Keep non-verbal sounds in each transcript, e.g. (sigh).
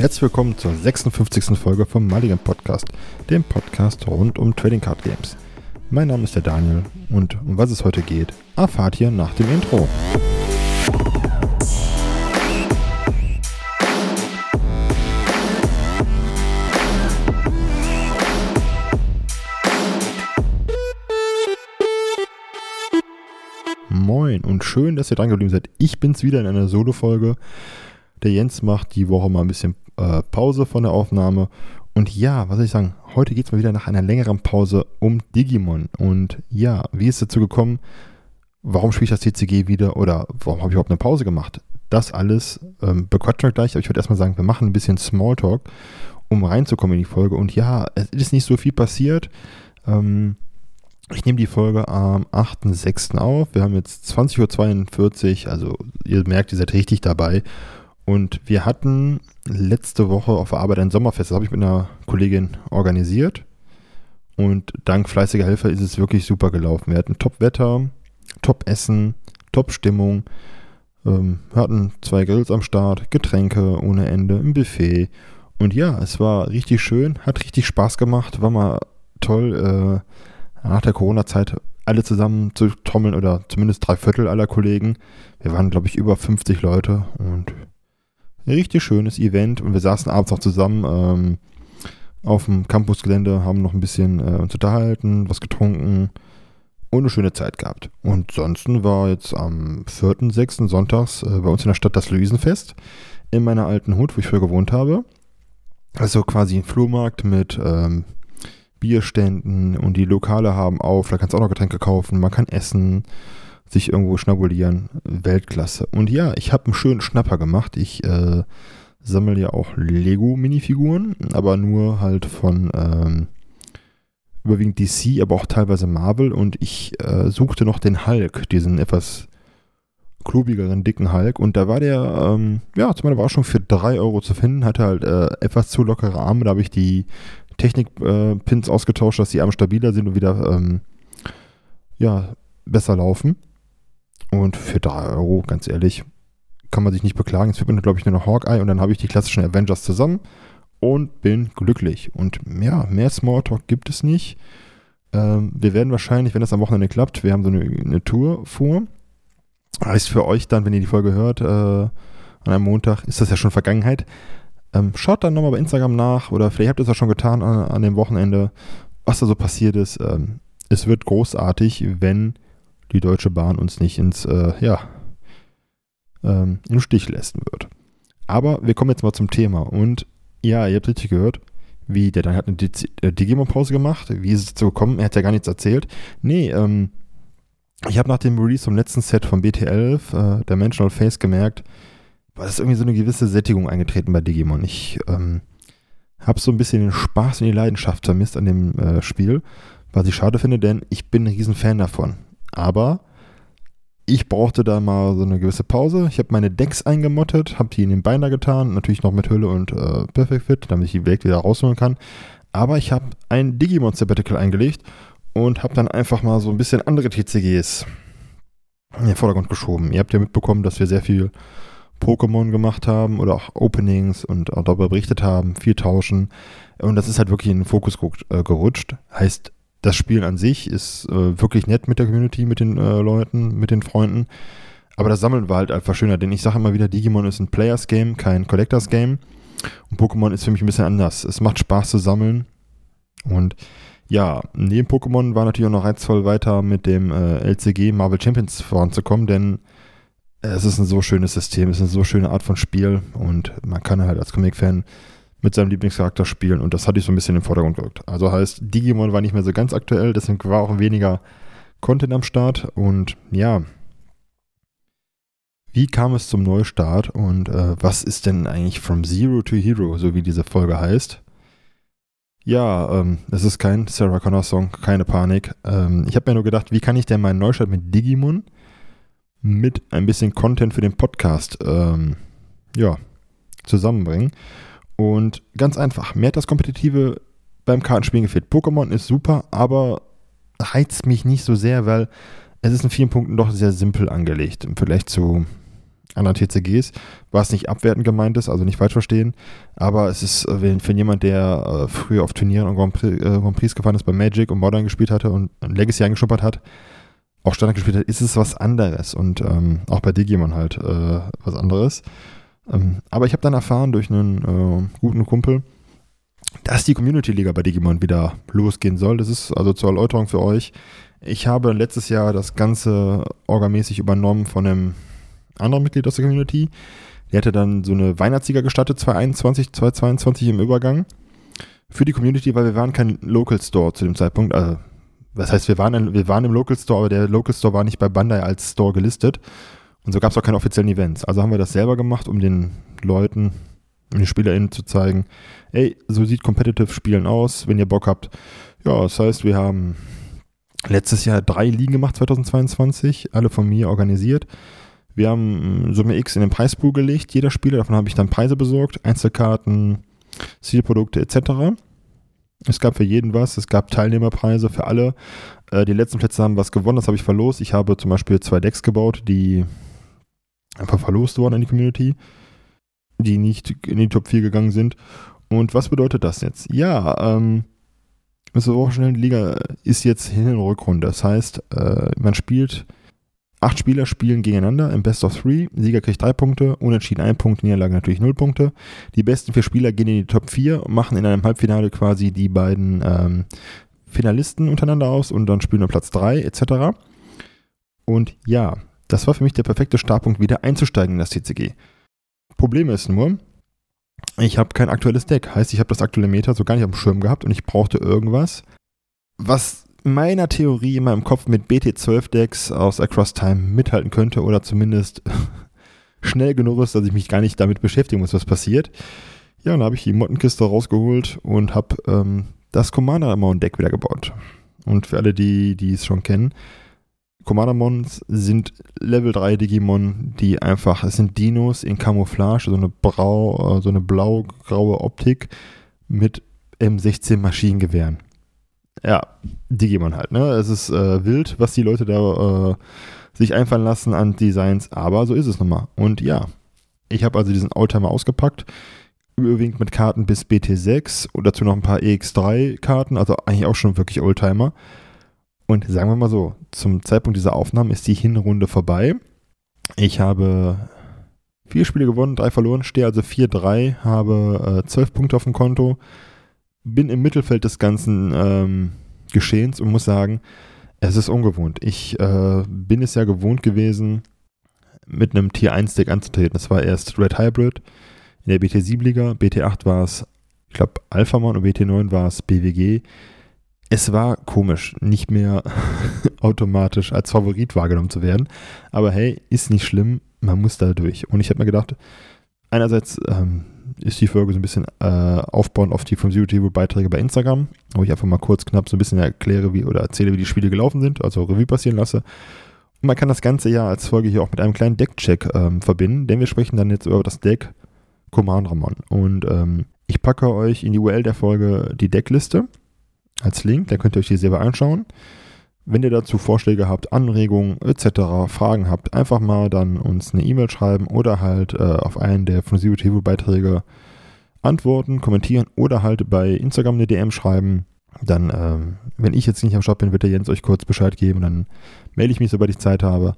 Herzlich willkommen zur 56. Folge vom Mulligan Podcast, dem Podcast rund um Trading Card Games. Mein Name ist der Daniel und um was es heute geht, erfahrt ihr nach dem Intro. Moin und schön, dass ihr dran geblieben seid. Ich bin's wieder in einer Solo-Folge. Der Jens macht die Woche mal ein bisschen äh, Pause von der Aufnahme. Und ja, was soll ich sagen? Heute geht es mal wieder nach einer längeren Pause um Digimon. Und ja, wie ist es dazu gekommen? Warum spiele ich das TCG wieder? Oder warum habe ich überhaupt eine Pause gemacht? Das alles ähm, bequatschen wir gleich. Aber ich würde erstmal sagen, wir machen ein bisschen Smalltalk, um reinzukommen in die Folge. Und ja, es ist nicht so viel passiert. Ähm, ich nehme die Folge am 8.6. auf. Wir haben jetzt 20.42 Uhr. Also ihr merkt, ihr seid richtig dabei. Und wir hatten letzte Woche auf der Arbeit ein Sommerfest. Das habe ich mit einer Kollegin organisiert. Und dank fleißiger Helfer ist es wirklich super gelaufen. Wir hatten Top-Wetter, Top-Essen, Top-Stimmung. Ähm, wir hatten zwei Grills am Start, Getränke ohne Ende, ein Buffet. Und ja, es war richtig schön, hat richtig Spaß gemacht, war mal toll, äh, nach der Corona-Zeit alle zusammen zu trommeln oder zumindest drei Viertel aller Kollegen. Wir waren, glaube ich, über 50 Leute und richtig schönes Event und wir saßen abends noch zusammen ähm, auf dem Campusgelände, haben noch ein bisschen äh, uns unterhalten, was getrunken und eine schöne Zeit gehabt. Und sonst war jetzt am 4.6. sonntags äh, bei uns in der Stadt das Luisenfest in meiner alten Hut, wo ich früher gewohnt habe. Also quasi ein Flohmarkt mit ähm, Bierständen und die Lokale haben auf, da kannst du auch noch Getränke kaufen, man kann essen sich irgendwo schnabulieren. Weltklasse. Und ja, ich habe einen schönen Schnapper gemacht. Ich äh, sammle ja auch Lego-Minifiguren, aber nur halt von ähm, überwiegend DC, aber auch teilweise Marvel. Und ich äh, suchte noch den Hulk, diesen etwas klubigeren, dicken Hulk. Und da war der, ähm, ja, zu meiner Überraschung für 3 Euro zu finden. Hatte halt äh, etwas zu lockere Arme. Da habe ich die Technik-Pins äh, ausgetauscht, dass die Arme stabiler sind und wieder, ähm, ja, besser laufen. Und für 3 Euro, ganz ehrlich, kann man sich nicht beklagen. Es wird mir, glaube ich, nur noch Hawkeye und dann habe ich die klassischen Avengers zusammen und bin glücklich. Und ja, mehr Smalltalk gibt es nicht. Ähm, wir werden wahrscheinlich, wenn das am Wochenende klappt, wir haben so eine, eine Tour vor. Heißt für euch dann, wenn ihr die Folge hört, äh, an einem Montag, ist das ja schon Vergangenheit. Ähm, schaut dann nochmal bei Instagram nach oder vielleicht habt ihr es auch schon getan an, an dem Wochenende, was da so passiert ist. Ähm, es wird großartig, wenn die Deutsche Bahn uns nicht ins, äh, ja, ähm, im Stich lassen wird. Aber wir kommen jetzt mal zum Thema. Und ja, ihr habt richtig gehört, wie der dann hat eine äh, Digimon-Pause gemacht. Wie ist es dazu gekommen? Er hat ja gar nichts erzählt. Nee, ähm, ich habe nach dem Release vom letzten Set von BT11, äh, Dimensional Face, gemerkt, war das irgendwie so eine gewisse Sättigung eingetreten bei Digimon. Ich ähm, habe so ein bisschen den Spaß und die Leidenschaft vermisst an dem äh, Spiel, was ich schade finde, denn ich bin ein riesen Fan davon. Aber ich brauchte da mal so eine gewisse Pause. Ich habe meine Decks eingemottet, habe die in den Binder getan, natürlich noch mit Hülle und äh, Perfect Fit, damit ich die Welt wieder rausholen kann. Aber ich habe ein Digimon Sabbatical eingelegt und habe dann einfach mal so ein bisschen andere TCGs in den Vordergrund geschoben. Ihr habt ja mitbekommen, dass wir sehr viel Pokémon gemacht haben oder auch Openings und auch darüber berichtet haben, viel tauschen. Und das ist halt wirklich in den Fokus äh, gerutscht. Heißt, das Spiel an sich ist äh, wirklich nett mit der Community, mit den äh, Leuten, mit den Freunden. Aber das Sammeln war halt einfach schöner, denn ich sage immer wieder, Digimon ist ein Players Game, kein Collectors Game. Und Pokémon ist für mich ein bisschen anders. Es macht Spaß zu sammeln. Und ja, neben Pokémon war natürlich auch noch reizvoll weiter mit dem äh, LCG Marvel Champions voranzukommen, denn es ist ein so schönes System, es ist eine so schöne Art von Spiel und man kann halt als Comic-Fan mit seinem Lieblingscharakter spielen und das hatte ich so ein bisschen im Vordergrund gerückt. Also heißt, Digimon war nicht mehr so ganz aktuell, deswegen war auch weniger Content am Start und ja. Wie kam es zum Neustart und äh, was ist denn eigentlich From Zero to Hero, so wie diese Folge heißt? Ja, ähm, es ist kein Sarah Connor Song, keine Panik. Ähm, ich habe mir nur gedacht, wie kann ich denn meinen Neustart mit Digimon mit ein bisschen Content für den Podcast ähm, ja, zusammenbringen? Und ganz einfach, mir hat das Kompetitive beim Kartenspielen gefehlt. Pokémon ist super, aber reizt mich nicht so sehr, weil es ist in vielen Punkten doch sehr simpel angelegt im Vergleich zu anderen TCGs, was nicht abwertend gemeint ist, also nicht falsch verstehen, aber es ist äh, für jemand, der äh, früher auf Turnieren und Grand Prix, äh, Grand Prix gefahren ist, bei Magic und Modern gespielt hatte und Legacy eingeschuppert hat, auch Standard gespielt hat, ist es was anderes und ähm, auch bei Digimon halt äh, was anderes. Ähm, aber ich habe dann erfahren durch einen äh, guten Kumpel, dass die Community-Liga bei Digimon wieder losgehen soll. Das ist also zur Erläuterung für euch. Ich habe letztes Jahr das Ganze orgamäßig übernommen von einem anderen Mitglied aus der Community. Der hatte dann so eine Weihnachtssieger gestattet, 2021, 2022 im Übergang. Für die Community, weil wir waren kein Local Store zu dem Zeitpunkt. Also, was heißt, wir waren, wir waren im Local Store, aber der Local Store war nicht bei Bandai als Store gelistet. Und so gab es auch keine offiziellen Events. Also haben wir das selber gemacht, um den Leuten, den SpielerInnen zu zeigen, ey, so sieht Competitive Spielen aus, wenn ihr Bock habt. Ja, das heißt, wir haben letztes Jahr drei Ligen gemacht, 2022, alle von mir organisiert. Wir haben Summe X in den Preispool gelegt, jeder Spieler, davon habe ich dann Preise besorgt, Einzelkarten, Zielprodukte etc. Es gab für jeden was, es gab Teilnehmerpreise für alle. Äh, die letzten Plätze haben was gewonnen, das habe ich verlost. Ich habe zum Beispiel zwei Decks gebaut, die einfach verlost wurden in die Community, die nicht in die Top 4 gegangen sind. Und was bedeutet das jetzt? Ja, ähm, Mr. Wochenende Liga ist jetzt Hin- und Rückrunde. Das heißt, äh, man spielt, acht Spieler spielen gegeneinander im Best of Three. Sieger kriegt drei Punkte, Unentschieden ein Punkt, Niederlage natürlich null Punkte. Die besten vier Spieler gehen in die Top 4 und machen in einem Halbfinale quasi die beiden ähm, Finalisten untereinander aus und dann spielen wir Platz 3 etc. Und ja, das war für mich der perfekte Startpunkt, wieder einzusteigen in das TCG. Problem ist nur, ich habe kein aktuelles Deck. Heißt, ich habe das aktuelle Meta so gar nicht auf dem Schirm gehabt und ich brauchte irgendwas, was meiner Theorie in meinem Kopf mit BT12-Decks aus Across Time mithalten könnte oder zumindest (laughs) schnell genug ist, dass ich mich gar nicht damit beschäftigen muss, was passiert. Ja, und da habe ich die Mottenkiste rausgeholt und habe ähm, das Commander Amount Deck wieder gebaut. Und für alle, die, die es schon kennen, Commandermons sind Level 3 Digimon, die einfach, es sind Dinos in Camouflage, so eine brau, äh, so eine blau-graue Optik mit M16 Maschinengewehren. Ja, Digimon halt, ne? Es ist äh, wild, was die Leute da äh, sich einfallen lassen an Designs, aber so ist es nun mal. Und ja, ich habe also diesen Oldtimer ausgepackt, überwiegend mit Karten bis BT6 und dazu noch ein paar EX3-Karten, also eigentlich auch schon wirklich Oldtimer. Und sagen wir mal so, zum Zeitpunkt dieser Aufnahmen ist die Hinrunde vorbei. Ich habe vier Spiele gewonnen, drei verloren, stehe also 4-3, habe äh, 12 Punkte auf dem Konto, bin im Mittelfeld des ganzen ähm, Geschehens und muss sagen, es ist ungewohnt. Ich äh, bin es ja gewohnt gewesen, mit einem Tier 1 Deck anzutreten. Das war erst Red Hybrid in der BT7-Liga, BT8 war es, ich glaube, Alphamon und BT9 war es BWG es war komisch, nicht mehr (laughs) automatisch als Favorit wahrgenommen zu werden. Aber hey, ist nicht schlimm, man muss da durch. Und ich habe mir gedacht, einerseits ähm, ist die Folge so ein bisschen äh, aufbauend auf die vom Zero Table Beiträge bei Instagram, wo ich einfach mal kurz knapp so ein bisschen erkläre wie, oder erzähle, wie die Spiele gelaufen sind, also Revue passieren lasse. Und man kann das ganze ja als Folge hier auch mit einem kleinen Deckcheck ähm, verbinden, denn wir sprechen dann jetzt über das Deck Command Ramon. Und ähm, ich packe euch in die URL der Folge die Deckliste als Link, da könnt ihr euch die selber anschauen. Wenn ihr dazu Vorschläge habt, Anregungen etc., Fragen habt, einfach mal dann uns eine E-Mail schreiben oder halt äh, auf einen der von Zero TV Beiträge antworten, kommentieren oder halt bei Instagram eine DM schreiben. Dann, ähm, wenn ich jetzt nicht am Shop bin, wird der Jens euch kurz Bescheid geben. Dann melde ich mich, sobald ich Zeit habe.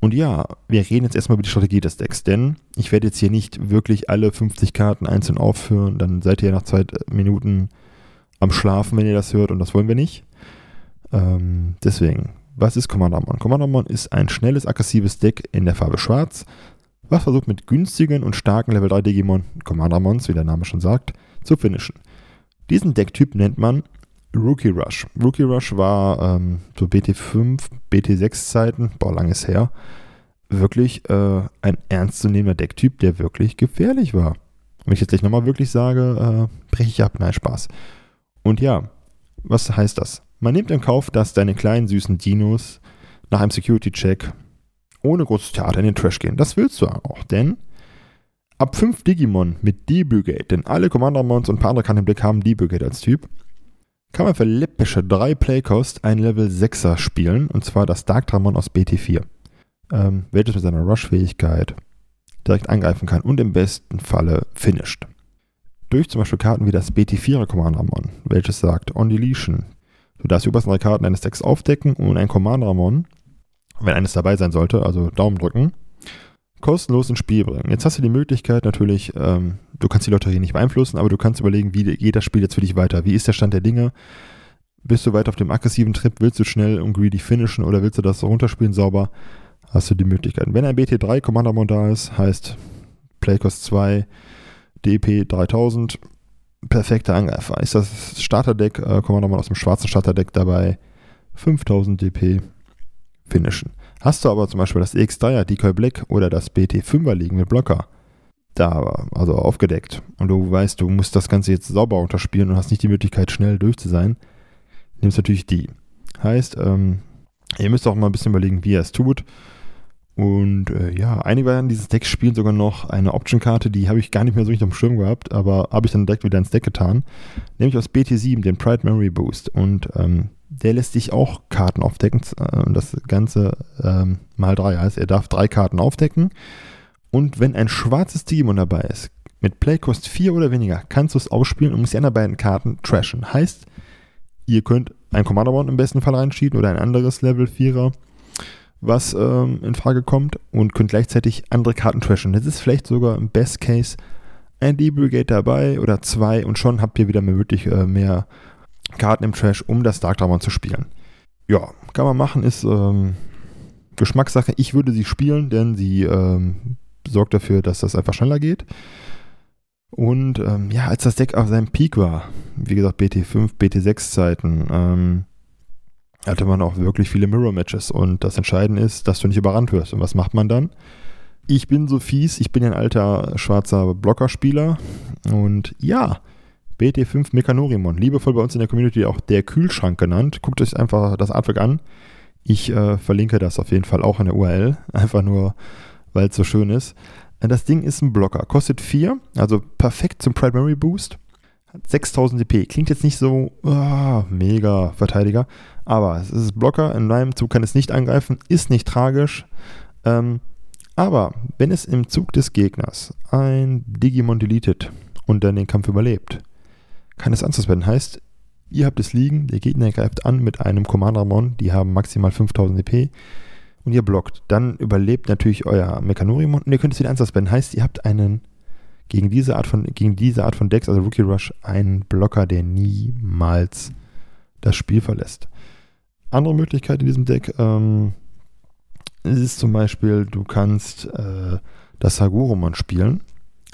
Und ja, wir reden jetzt erstmal über die Strategie des Decks, denn ich werde jetzt hier nicht wirklich alle 50 Karten einzeln aufführen. Dann seid ihr nach zwei Minuten am Schlafen, wenn ihr das hört, und das wollen wir nicht. Ähm, deswegen, was ist Commandermon? Commandermon ist ein schnelles, aggressives Deck in der Farbe Schwarz, was versucht mit günstigen und starken Level 3 Digimon, Commandermons, wie der Name schon sagt, zu finishen. Diesen Decktyp nennt man Rookie Rush. Rookie Rush war ähm, so BT5, BT6 Zeiten, boah, langes her, wirklich äh, ein ernstzunehmender Decktyp, der wirklich gefährlich war. Wenn ich jetzt gleich nochmal wirklich sage, äh, breche ich ab. Nein, Spaß. Und ja, was heißt das? Man nimmt in Kauf, dass deine kleinen süßen Dinos nach einem Security-Check ohne großes Theater in den Trash gehen. Das willst du auch, denn ab 5 Digimon mit Debugate, denn alle Commander-Mons und ein paar andere Karten im Blick haben Debugate als Typ, kann man für läppische 3 Playcost ein Level 6er spielen, und zwar das Dark Dramon aus BT4. Ähm, welches mit seiner Rush-Fähigkeit direkt angreifen kann und im besten Falle finisht. Durch zum Beispiel Karten wie das BT4 Commander Mon, welches sagt On Deletion. Du darfst die obersten drei Karten deines Decks aufdecken und ein Commander Mon, wenn eines dabei sein sollte, also Daumen drücken, kostenlos ins Spiel bringen. Jetzt hast du die Möglichkeit natürlich, ähm, du kannst die Lotterie nicht beeinflussen, aber du kannst überlegen, wie geht das Spiel jetzt für dich weiter? Wie ist der Stand der Dinge? Bist du weiter auf dem aggressiven Trip? Willst du schnell und greedy finishen oder willst du das runterspielen sauber? Hast du die Möglichkeiten. Wenn ein BT3 Commander da ist, heißt Playcost 2, DP 3000, perfekter Angreifer. Ist das Starterdeck, äh, Commander Mod aus dem schwarzen Starterdeck dabei, 5000 DP, finishen. Hast du aber zum Beispiel das X3er Decoy Black oder das BT5er liegen mit Blocker, da, also aufgedeckt, und du weißt, du musst das Ganze jetzt sauber unterspielen und hast nicht die Möglichkeit, schnell durch zu sein, nimmst natürlich die. Heißt, ähm, ihr müsst auch mal ein bisschen überlegen, wie ihr es tut. Und äh, ja, einige Varianten dieses Decks spielen sogar noch eine Option-Karte, die habe ich gar nicht mehr so richtig auf dem Schirm gehabt, aber habe ich dann direkt wieder ins Deck getan. Nämlich aus BT7, den Pride Memory Boost. Und ähm, der lässt sich auch Karten aufdecken. Äh, das Ganze ähm, mal drei heißt, er darf drei Karten aufdecken. Und wenn ein schwarzes Digimon dabei ist, mit Playcost 4 oder weniger, kannst du es ausspielen und musst die anderen beiden Karten trashen. Heißt, ihr könnt ein Commander Bound im besten Fall reinschieben oder ein anderes Level 4er, was ähm, in Frage kommt und könnt gleichzeitig andere Karten trashen. Das ist vielleicht sogar im Best Case ein D-Brigade dabei oder zwei und schon habt ihr wieder mehr, wirklich äh, mehr Karten im Trash, um das Dark Dragon zu spielen. Ja, kann man machen, ist ähm, Geschmackssache. Ich würde sie spielen, denn sie ähm, sorgt dafür, dass das einfach schneller geht. Und ähm, ja, als das Deck auf seinem Peak war, wie gesagt, BT5, BT6 Zeiten, ähm, hatte man auch wirklich viele Mirror-Matches. Und das Entscheidende ist, dass du nicht überrannt wirst. Und was macht man dann? Ich bin so fies, ich bin ein alter schwarzer Blockerspieler. Und ja, BT5 Mechanorimon, liebevoll bei uns in der Community auch der Kühlschrank genannt. Guckt euch einfach das Artwork an. Ich äh, verlinke das auf jeden Fall auch in der URL, (laughs) einfach nur, weil es so schön ist. Das Ding ist ein Blocker, kostet 4, also perfekt zum Primary Boost. Hat 6000 DP, klingt jetzt nicht so oh, mega Verteidiger, aber es ist Blocker, in meinem Zug kann es nicht angreifen, ist nicht tragisch. Ähm, aber wenn es im Zug des Gegners ein Digimon deletet und dann den Kampf überlebt, kann es anzuspenden. Heißt, ihr habt es liegen, der Gegner greift an mit einem Commander-Mon, die haben maximal 5000 DP und ihr blockt. Dann überlebt natürlich euer Mechanorimon und ihr könnt es wieder anzuspenden. Heißt, ihr habt einen gegen diese Art von, gegen diese Art von Decks, also Rookie Rush, einen Blocker, der niemals das Spiel verlässt. Andere Möglichkeit in diesem Deck ähm, ist zum Beispiel, du kannst äh, das Hagurumon spielen.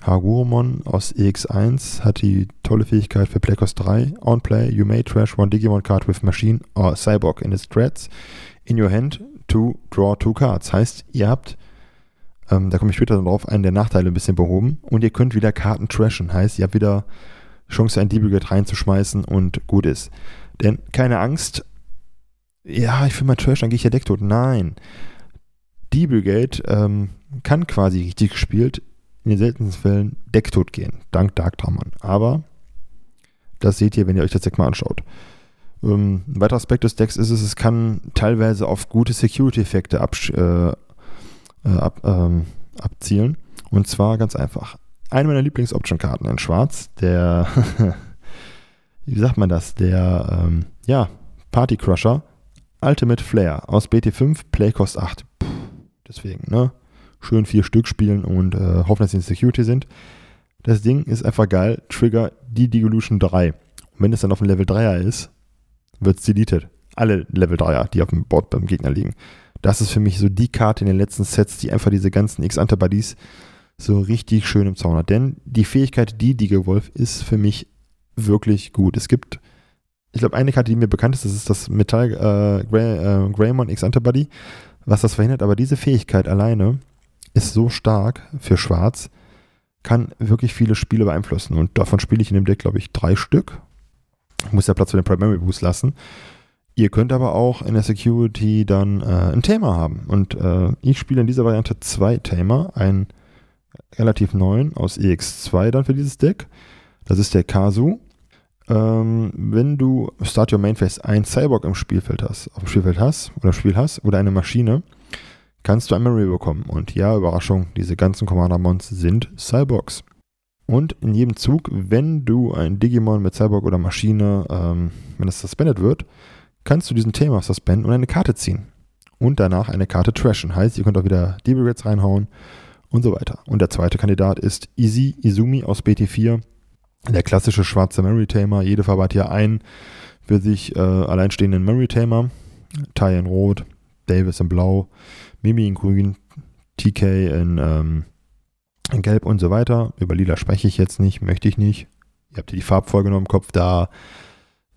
Hagurumon aus EX1 hat die tolle Fähigkeit für Playcost 3. On play, you may trash one Digimon card with machine or cyborg in its threads in your hand to draw two cards. Heißt, ihr habt, ähm, da komme ich später drauf, einen der Nachteile ein bisschen behoben und ihr könnt wieder Karten trashen. Heißt, ihr habt wieder Chance, ein D-Brigade reinzuschmeißen und gut ist. Denn keine Angst, ja, ich will mal trash, dann gehe ich ja Deck tot. Nein. D-Brigade ähm, kann quasi richtig gespielt in den seltensten Fällen decktot gehen, dank Dark Traummann. Aber das seht ihr, wenn ihr euch das Deck mal anschaut. Ähm, ein weiterer Aspekt des Decks ist es, es kann teilweise auf gute Security-Effekte äh, äh, ab, ähm, abzielen. Und zwar ganz einfach. Eine meiner Lieblings-Option-Karten in Schwarz, der, (laughs) wie sagt man das, der, ähm, ja, Party Crusher, Ultimate Flair aus BT5, Playcost 8. Puh, deswegen, ne? schön vier Stück spielen und äh, hoffen, dass sie in Security sind. Das Ding ist einfach geil. Trigger die Devolution 3. Und wenn es dann auf dem Level 3er ist, wird es deleted. Alle Level 3er, die auf dem Board beim Gegner liegen. Das ist für mich so die Karte in den letzten Sets, die einfach diese ganzen X-Antibodies so richtig schön im Zaun hat. Denn die Fähigkeit, die Digger Wolf, ist für mich wirklich gut. Es gibt, ich glaube, eine Karte, die mir bekannt ist, das ist das Metall äh, Grey, äh, Greymon X-Antibody, was das verhindert. Aber diese Fähigkeit alleine ist so stark für Schwarz, kann wirklich viele Spiele beeinflussen. Und davon spiele ich in dem Deck, glaube ich, drei Stück. Ich muss ja Platz für den Primary Boost lassen. Ihr könnt aber auch in der Security dann äh, ein Thema haben. Und äh, ich spiele in dieser Variante zwei Tamer. Einen relativ neuen aus EX2 dann für dieses Deck. Das ist der Kazu. Ähm, wenn du Start Your Main Phase ein Cyborg im Spielfeld hast, auf dem Spielfeld hast oder Spiel hast oder eine Maschine, kannst du ein Memory bekommen. Und ja, Überraschung, diese ganzen Commander-Mons sind Cyborgs. Und in jedem Zug, wenn du ein Digimon mit Cyborg oder Maschine, ähm, wenn das suspended wird, kannst du diesen Thema suspenden und eine Karte ziehen. Und danach eine Karte trashen. Heißt, ihr könnt auch wieder Debrigates reinhauen und so weiter. Und der zweite Kandidat ist Easy Izumi aus BT4. Der klassische schwarze Memory-Tamer. Jede Farbe hat hier einen für sich äh, alleinstehenden Memory-Tamer. Tai in Rot, Davis in Blau, Mimi in Grün, TK in, ähm, in Gelb und so weiter. Über Lila spreche ich jetzt nicht, möchte ich nicht. Ihr habt ja die Farbfolge noch im Kopf, da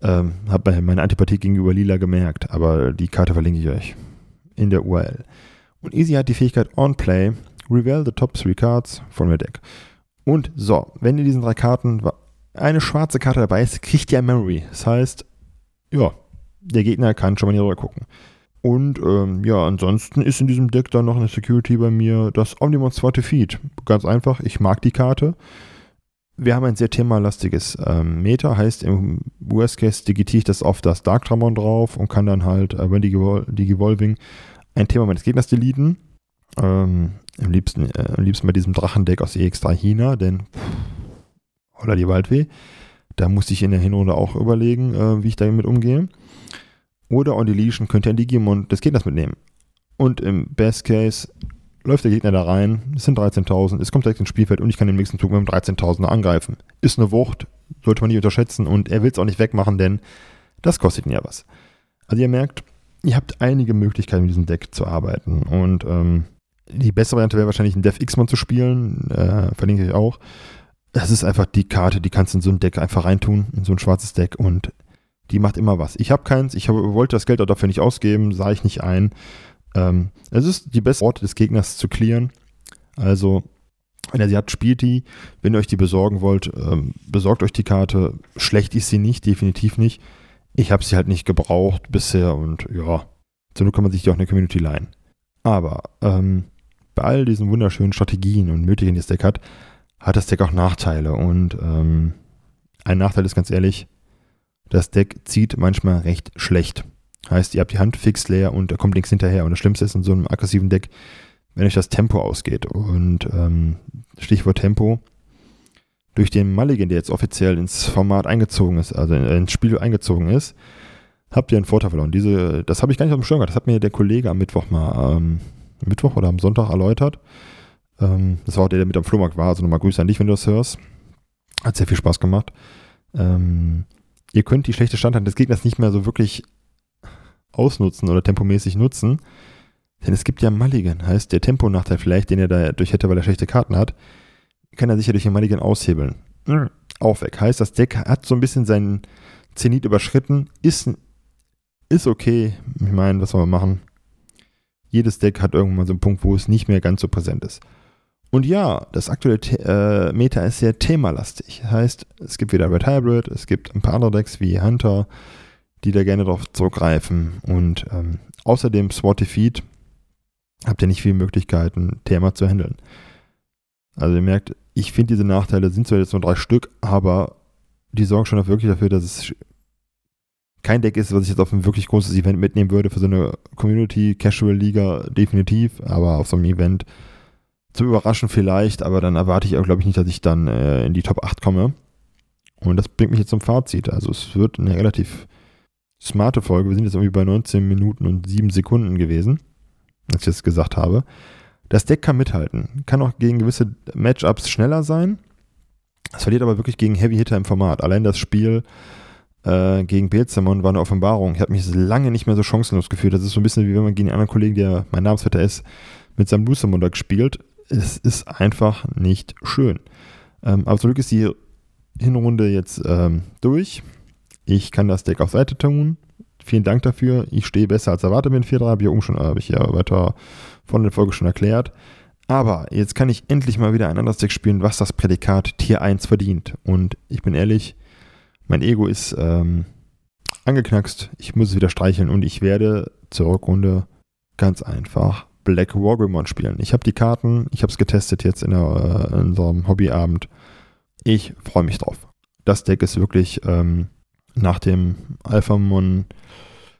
ähm, habe meine Antipathie gegenüber Lila gemerkt, aber die Karte verlinke ich euch in der URL. Und Easy hat die Fähigkeit On Play, Reveal the top three cards from your deck. Und so, wenn in diesen drei Karten eine schwarze Karte dabei ist, kriegt ihr Memory. Das heißt, ja, der Gegner kann schon mal hier rüber gucken. Und ähm, ja, ansonsten ist in diesem Deck dann noch eine Security bei mir, das Omnimon zweite Feed. Ganz einfach, ich mag die Karte. Wir haben ein sehr themalastiges ähm, Meta, heißt im Worst Case digitiere ich das auf das Dark Dramon drauf und kann dann halt, äh, wenn die, Gevolving, ein Thema meines Gegners deleten. Ähm, am, liebsten, äh, am liebsten bei diesem Drachendeck aus EX3 China, denn pff, holla die Waldweh. Da musste ich in der Hinrunde auch überlegen, äh, wie ich damit umgehe. Oder on Deletion könnt ihr ein Digimon des Gegners mitnehmen. Und im Best Case läuft der Gegner da rein, es sind 13.000, es kommt direkt ins Spielfeld und ich kann im nächsten Zug mit einem 13.000er angreifen. Ist eine Wucht, sollte man nicht unterschätzen und er will es auch nicht wegmachen, denn das kostet ihn ja was. Also ihr merkt, ihr habt einige Möglichkeiten mit diesem Deck zu arbeiten und ähm, die bessere Variante wäre wahrscheinlich ein Dev X-Mon zu spielen, äh, verlinke ich auch. Das ist einfach die Karte, die kannst du in so ein Deck einfach reintun, in so ein schwarzes Deck und die macht immer was. Ich habe keins, ich hab, wollte das Geld auch dafür nicht ausgeben, sah ich nicht ein. Ähm, es ist die beste Orte des Gegners zu clearen. Also, wenn er sie hat, spielt die. Wenn ihr euch die besorgen wollt, ähm, besorgt euch die Karte. Schlecht ist sie nicht, definitiv nicht. Ich habe sie halt nicht gebraucht bisher und ja, zur kann man sich die auch in der Community leihen. Aber ähm, bei all diesen wunderschönen Strategien und Möglichkeiten, die das Deck hat, hat das Deck auch Nachteile. Und ähm, ein Nachteil ist ganz ehrlich, das Deck zieht manchmal recht schlecht. Heißt, ihr habt die Hand fix leer und da kommt nichts hinterher. Und das Schlimmste ist in so einem aggressiven Deck, wenn euch das Tempo ausgeht. Und ähm, Stichwort Tempo. Durch den Mulligan, der jetzt offiziell ins Format eingezogen ist, also ins Spiel eingezogen ist, habt ihr einen Vorteil verloren. Diese, das habe ich gar nicht auf dem Schirm gehabt. Das hat mir der Kollege am Mittwoch mal, ähm, Mittwoch oder am Sonntag erläutert. Ähm, das war auch der, der mit am Flohmarkt war. Also nochmal Grüße an dich, wenn du das hörst. Hat sehr viel Spaß gemacht. Ähm, ihr könnt die schlechte Standheit des Gegners nicht mehr so wirklich ausnutzen oder tempomäßig nutzen. Denn es gibt ja Mulligan, heißt der Temponachteil vielleicht, den er dadurch hätte, weil er schlechte Karten hat, kann er sicher durch den Mulligan aushebeln. Mhm. Auch weg. Heißt, das Deck hat so ein bisschen seinen Zenit überschritten, ist, ist okay. Ich meine, was soll man machen? Jedes Deck hat irgendwann so einen Punkt, wo es nicht mehr ganz so präsent ist. Und ja, das aktuelle äh, Meta ist sehr themalastig. Heißt, es gibt wieder Red Hybrid, es gibt ein paar andere Decks wie Hunter, die da gerne darauf zurückgreifen. Und ähm, außerdem SWAT Defeat habt ihr nicht viele Möglichkeiten, Thema zu handeln. Also ihr merkt, ich finde diese Nachteile sind zwar jetzt nur drei Stück, aber die sorgen schon wirklich dafür, dass es kein Deck ist, was ich jetzt auf ein wirklich großes Event mitnehmen würde für so eine Community Casual Liga definitiv, aber auf so einem Event zu überraschen vielleicht, aber dann erwarte ich auch, glaube ich, nicht, dass ich dann äh, in die Top 8 komme. Und das bringt mich jetzt zum Fazit. Also es wird eine relativ smarte Folge. Wir sind jetzt irgendwie bei 19 Minuten und 7 Sekunden gewesen, als ich das gesagt habe. Das Deck kann mithalten, kann auch gegen gewisse Matchups schneller sein. Es verliert aber wirklich gegen Heavy Hitter im Format. Allein das Spiel äh, gegen Beelzemon war eine Offenbarung. Ich habe mich lange nicht mehr so chancenlos gefühlt. Das ist so ein bisschen wie wenn man gegen einen anderen Kollegen, der mein Namensvetter ist, mit seinem Boostermund gespielt. Es ist einfach nicht schön. Ähm, aber zum Glück ist die Hinrunde jetzt ähm, durch. Ich kann das Deck auf Seite tun. Vielen Dank dafür. Ich stehe besser als erwartet mit 4-3. Habe ich, oben schon, habe ich ja weiter von der Folge schon erklärt. Aber jetzt kann ich endlich mal wieder ein anderes Deck spielen, was das Prädikat Tier 1 verdient. Und ich bin ehrlich, mein Ego ist ähm, angeknackst. Ich muss es wieder streicheln und ich werde zur Rückrunde ganz einfach Black Wargreymon spielen. Ich habe die Karten, ich habe es getestet jetzt in, der, äh, in unserem Hobbyabend. Ich freue mich drauf. Das Deck ist wirklich ähm, nach dem Alphamon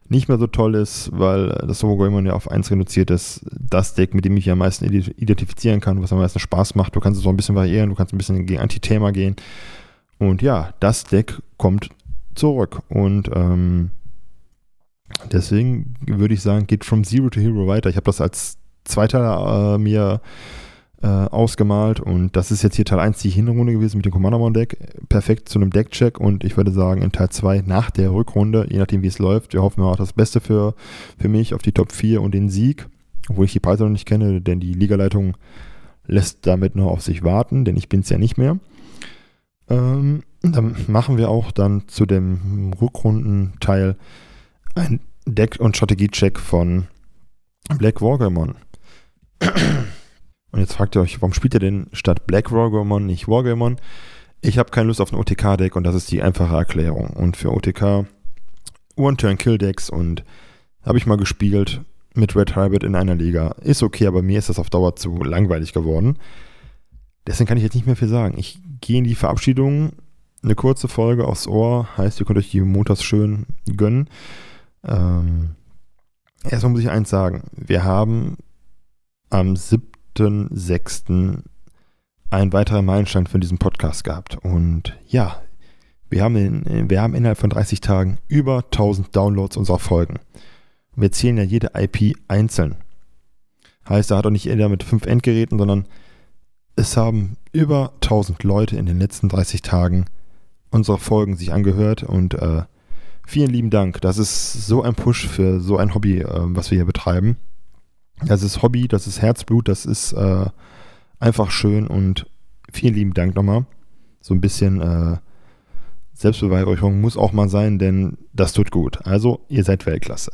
nicht mehr so toll ist, weil das Wargamon ja auf 1 reduziert ist. Das Deck, mit dem ich mich am meisten identifizieren kann, was am meisten Spaß macht. Du kannst es auch ein bisschen variieren, du kannst ein bisschen gegen Anti-Thema gehen. Und ja, das Deck kommt zurück. Und ähm, deswegen würde ich sagen, geht from Zero to Hero weiter. Ich habe das als Zweiter äh, mir äh, ausgemalt und das ist jetzt hier Teil 1 die Hinrunde gewesen mit dem Commandermon Deck. Perfekt zu einem Deckcheck und ich würde sagen, in Teil 2 nach der Rückrunde, je nachdem wie es läuft, wir hoffen auch das Beste für, für mich auf die Top 4 und den Sieg, obwohl ich die Preise noch nicht kenne, denn die Ligaleitung lässt damit noch auf sich warten, denn ich bin es ja nicht mehr. Ähm, dann machen wir auch dann zu dem Rückrundenteil ein Deck- und Strategiecheck von Black Wargamon. Und jetzt fragt ihr euch, warum spielt ihr denn statt Black Wargamon nicht Wargamon? Ich habe keine Lust auf ein OTK-Deck und das ist die einfache Erklärung. Und für OTK One-Turn-Kill-Decks und habe ich mal gespielt mit Red Hybrid in einer Liga. Ist okay, aber mir ist das auf Dauer zu langweilig geworden. Deswegen kann ich jetzt nicht mehr viel sagen. Ich gehe in die Verabschiedung. Eine kurze Folge aufs Ohr. Heißt, ihr könnt euch die montags schön gönnen. Ähm, erstmal muss ich eins sagen. Wir haben am 7.6. einen weiteren Meilenstein für diesen Podcast gehabt. Und ja, wir haben, in, wir haben innerhalb von 30 Tagen über 1000 Downloads unserer Folgen. Wir zählen ja jede IP einzeln. Heißt, da hat auch nicht jeder mit fünf Endgeräten, sondern es haben über 1000 Leute in den letzten 30 Tagen unsere Folgen sich angehört und äh, vielen lieben Dank. Das ist so ein Push für so ein Hobby, äh, was wir hier betreiben. Das ist Hobby, das ist Herzblut, das ist äh, einfach schön und vielen lieben Dank nochmal. So ein bisschen äh, Selbstbeweihräucherung muss auch mal sein, denn das tut gut. Also, ihr seid Weltklasse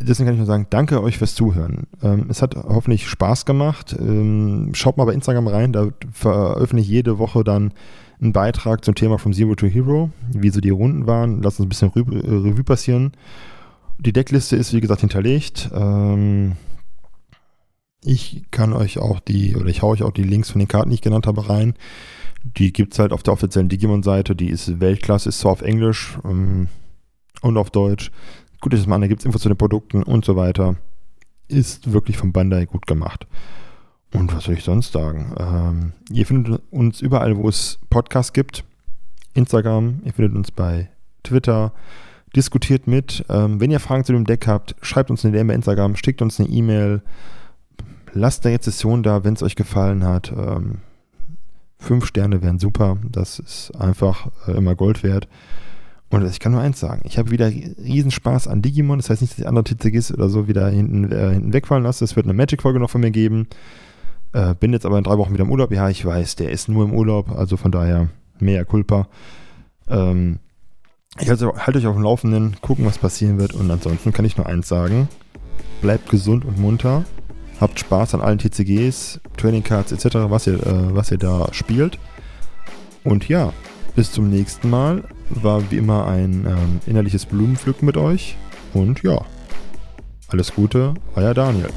deswegen kann ich nur sagen, danke euch fürs Zuhören. Ähm, es hat hoffentlich Spaß gemacht. Ähm, schaut mal bei Instagram rein, da veröffentliche ich jede Woche dann einen Beitrag zum Thema vom Zero to Hero, wie so die Runden waren. Lasst uns ein bisschen Revue, äh, Revue passieren. Die Deckliste ist, wie gesagt, hinterlegt. Ähm, ich kann euch auch die, oder ich haue euch auch die Links von den Karten, die ich genannt habe, rein. Die gibt es halt auf der offiziellen Digimon-Seite. Die ist Weltklasse, ist zwar auf Englisch ähm, und auf Deutsch. Gutes Mann, da gibt es Infos zu den Produkten und so weiter. Ist wirklich von Bandai gut gemacht. Und was soll ich sonst sagen? Ähm, ihr findet uns überall, wo es Podcasts gibt. Instagram, ihr findet uns bei Twitter. Diskutiert mit. Ähm, wenn ihr Fragen zu dem Deck habt, schreibt uns eine DM bei Instagram, schickt uns eine E-Mail. Lasst eine Rezession da, wenn es euch gefallen hat. Ähm, fünf Sterne wären super. Das ist einfach äh, immer Gold wert. Und ich kann nur eins sagen, ich habe wieder riesen Spaß an Digimon. Das heißt nicht, dass ich andere TCGs oder so wieder hinten, äh, hinten wegfallen lasse. Es wird eine Magic-Folge noch von mir geben. Äh, bin jetzt aber in drei Wochen wieder im Urlaub. Ja, ich weiß, der ist nur im Urlaub. Also von daher mehr Culpa. Ähm, ich halte halt euch auf dem Laufenden, gucken, was passieren wird. Und ansonsten kann ich nur eins sagen. Bleibt gesund und munter. Habt Spaß an allen TCGs, Training Cards etc., was ihr, äh, was ihr da spielt. Und ja, bis zum nächsten Mal. War wie immer ein ähm, innerliches Blumenpflücken mit euch. Und ja, alles Gute, euer Daniel.